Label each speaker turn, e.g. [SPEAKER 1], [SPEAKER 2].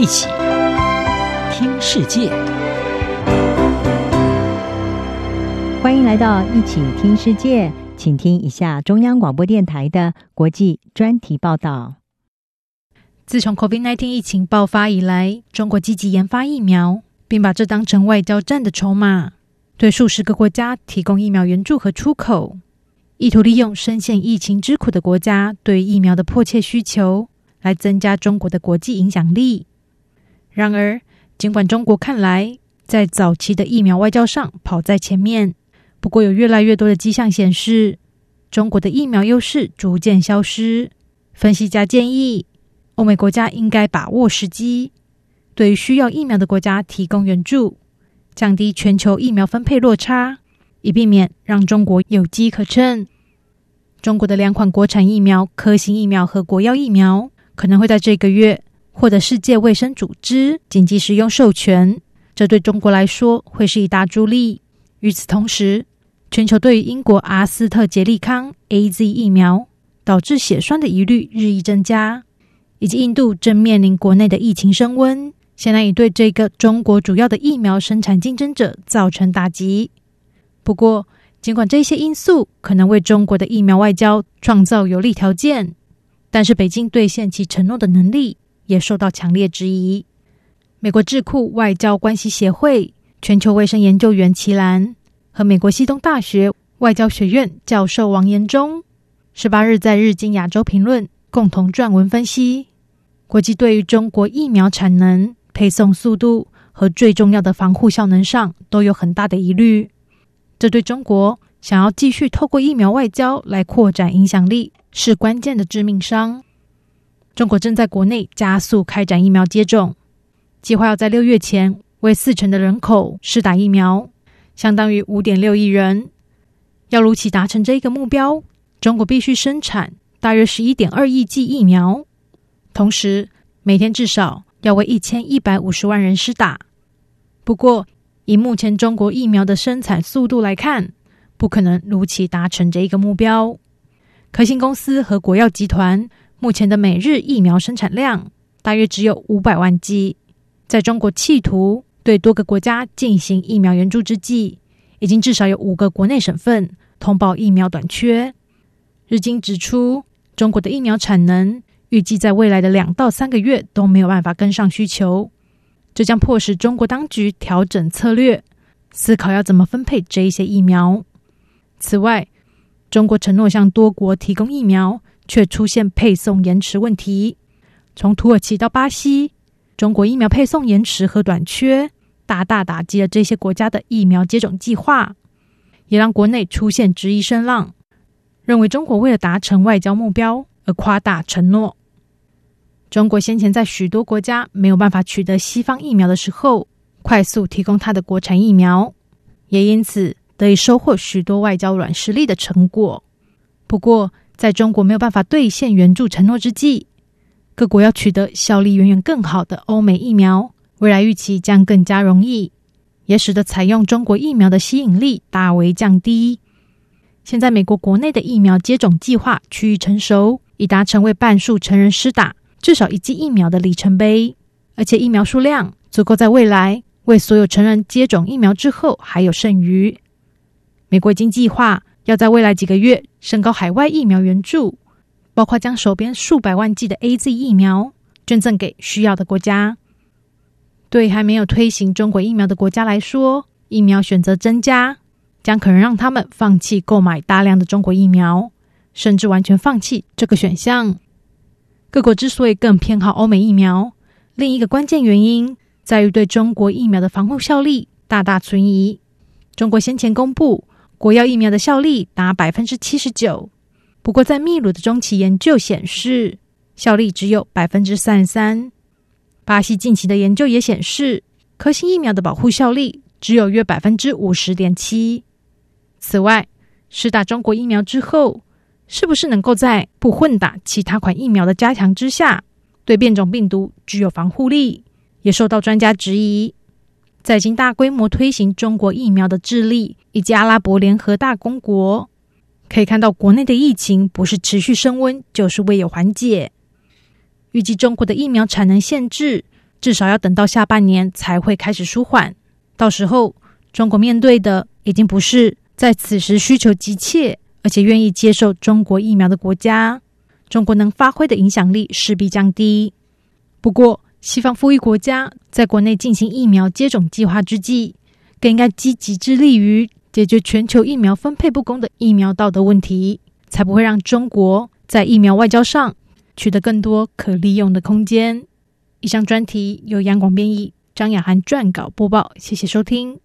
[SPEAKER 1] 一起听世界，
[SPEAKER 2] 欢迎来到一起听世界，请听一下中央广播电台的国际专题报道。
[SPEAKER 3] 自从 COVID-19 疫情爆发以来，中国积极研发疫苗，并把这当成外交战的筹码，对数十个国家提供疫苗援助和出口，意图利用深陷疫情之苦的国家对疫苗的迫切需求，来增加中国的国际影响力。然而，尽管中国看来在早期的疫苗外交上跑在前面，不过有越来越多的迹象显示，中国的疫苗优势逐渐消失。分析家建议，欧美国家应该把握时机，对需要疫苗的国家提供援助，降低全球疫苗分配落差，以避免让中国有机可乘。中国的两款国产疫苗——科兴疫苗和国药疫苗，可能会在这个月。获得世界卫生组织紧急使用授权，这对中国来说会是一大助力。与此同时，全球对于英国阿斯特捷利康 （AZ） 疫苗导致血栓的疑虑日益增加，以及印度正面临国内的疫情升温，显然已对这个中国主要的疫苗生产竞争者造成打击。不过，尽管这些因素可能为中国的疫苗外交创造有利条件，但是北京兑现其承诺的能力，也受到强烈质疑。美国智库外交关系协会全球卫生研究员齐兰和美国西东大学外交学院教授王延忠，十八日在《日经亚洲评论》共同撰文分析，国际对于中国疫苗产能、配送速度和最重要的防护效能上都有很大的疑虑。这对中国想要继续透过疫苗外交来扩展影响力是关键的致命伤。中国正在国内加速开展疫苗接种，计划要在六月前为四成的人口试打疫苗，相当于五点六亿人。要如期达成这一个目标，中国必须生产大约十一点二亿剂疫苗，同时每天至少要为一千一百五十万人施打。不过，以目前中国疫苗的生产速度来看，不可能如期达成这一个目标。科兴公司和国药集团。目前的每日疫苗生产量大约只有五百万剂，在中国企图对多个国家进行疫苗援助之际，已经至少有五个国内省份通报疫苗短缺。日经指出，中国的疫苗产能预计在未来的两到三个月都没有办法跟上需求，这将迫使中国当局调整策略，思考要怎么分配这一些疫苗。此外，中国承诺向多国提供疫苗。却出现配送延迟问题。从土耳其到巴西，中国疫苗配送延迟和短缺，大大打击了这些国家的疫苗接种计划，也让国内出现质疑声浪，认为中国为了达成外交目标而夸大承诺。中国先前在许多国家没有办法取得西方疫苗的时候，快速提供它的国产疫苗，也因此得以收获许多外交软实力的成果。不过，在中国没有办法兑现援助承诺之际，各国要取得效力远远更好的欧美疫苗，未来预期将更加容易，也使得采用中国疫苗的吸引力大为降低。现在，美国国内的疫苗接种计划趋于成熟，已达成为半数成人施打至少一剂疫苗的里程碑，而且疫苗数量足够在未来为所有成人接种疫苗之后还有剩余。美国已经计划。要在未来几个月升高海外疫苗援助，包括将手边数百万剂的 AZ 疫苗捐赠给需要的国家。对还没有推行中国疫苗的国家来说，疫苗选择增加将可能让他们放弃购买大量的中国疫苗，甚至完全放弃这个选项。各国之所以更偏好欧美疫苗，另一个关键原因在于对中国疫苗的防护效力大大存疑。中国先前公布。国药疫苗的效力达百分之七十九，不过在秘鲁的中期研究显示，效力只有百分之三十三。巴西近期的研究也显示，科兴疫苗的保护效力只有约百分之五十点七。此外，施打中国疫苗之后，是不是能够在不混打其他款疫苗的加强之下，对变种病毒具有防护力，也受到专家质疑。在已经大规模推行中国疫苗的智利以及阿拉伯联合大公国，可以看到国内的疫情不是持续升温，就是未有缓解。预计中国的疫苗产能限制至少要等到下半年才会开始舒缓。到时候，中国面对的已经不是在此时需求急切，而且愿意接受中国疫苗的国家，中国能发挥的影响力势必降低。不过，西方富裕国家在国内进行疫苗接种计划之际，更应该积极致力于解决全球疫苗分配不公的疫苗道德问题，才不会让中国在疫苗外交上取得更多可利用的空间。以上专题由杨广编译，张雅涵撰稿播报，谢谢收听。